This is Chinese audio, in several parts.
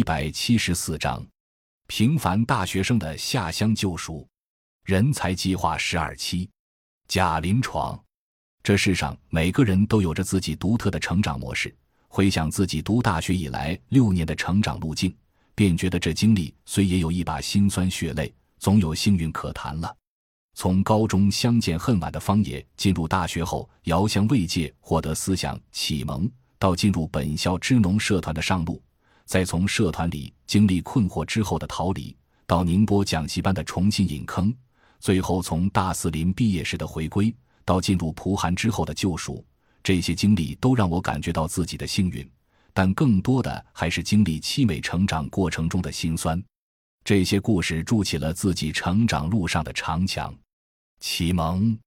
一百七十四章：平凡大学生的下乡救赎。人才计划十二期，假临床。这世上每个人都有着自己独特的成长模式。回想自己读大学以来六年的成长路径，便觉得这经历虽也有一把辛酸血泪，总有幸运可谈了。从高中相见恨晚的方野进入大学后，遥相慰藉，获得思想启蒙，到进入本校支农社团的上路，再从社团里经历困惑之后的逃离，到宁波讲习班的重新引坑，最后从大四临毕业时的回归，到进入蒲寒之后的救赎，这些经历都让我感觉到自己的幸运，但更多的还是经历凄美成长过程中的辛酸。这些故事筑起了自己成长路上的长墙。启蒙，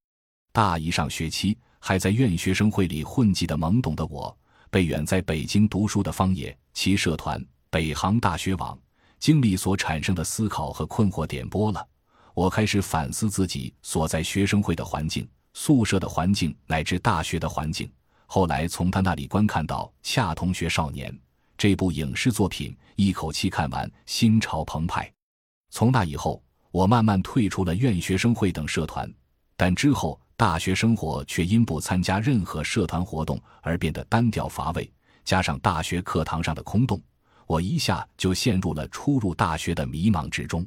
大一上学期还在院学生会里混迹的懵懂的我，被远在北京读书的方野、其社团、北航大学网经历所产生的思考和困惑点拨了。我开始反思自己所在学生会的环境、宿舍的环境乃至大学的环境。后来从他那里观看到《恰同学少年》这部影视作品，一口气看完，心潮澎湃。从那以后。我慢慢退出了院学生会等社团，但之后大学生活却因不参加任何社团活动而变得单调乏味。加上大学课堂上的空洞，我一下就陷入了初入大学的迷茫之中。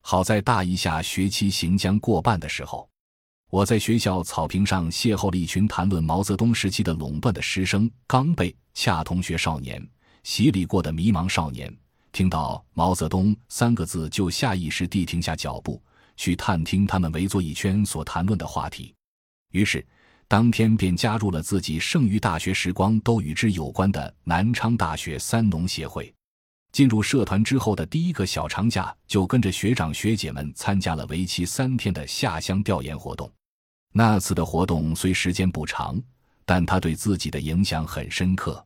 好在大一下学期行将过半的时候，我在学校草坪上邂逅了一群谈论毛泽东时期的垄断的师生，刚被恰同学少年洗礼过的迷茫少年。听到毛泽东三个字，就下意识地停下脚步，去探听他们围坐一圈所谈论的话题。于是，当天便加入了自己剩余大学时光都与之有关的南昌大学三农协会。进入社团之后的第一个小长假，就跟着学长学姐们参加了为期三天的下乡调研活动。那次的活动虽时间不长，但他对自己的影响很深刻。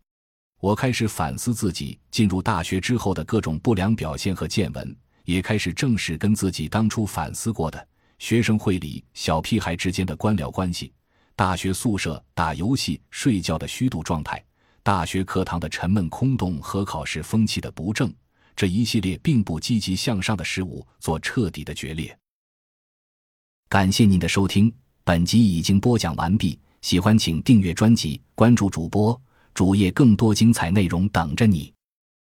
我开始反思自己进入大学之后的各种不良表现和见闻，也开始正视跟自己当初反思过的学生会里小屁孩之间的官僚关系、大学宿舍打游戏睡觉的虚度状态、大学课堂的沉闷空洞和考试风气的不正这一系列并不积极向上的事物做彻底的决裂。感谢您的收听，本集已经播讲完毕。喜欢请订阅专辑，关注主播。主页更多精彩内容等着你。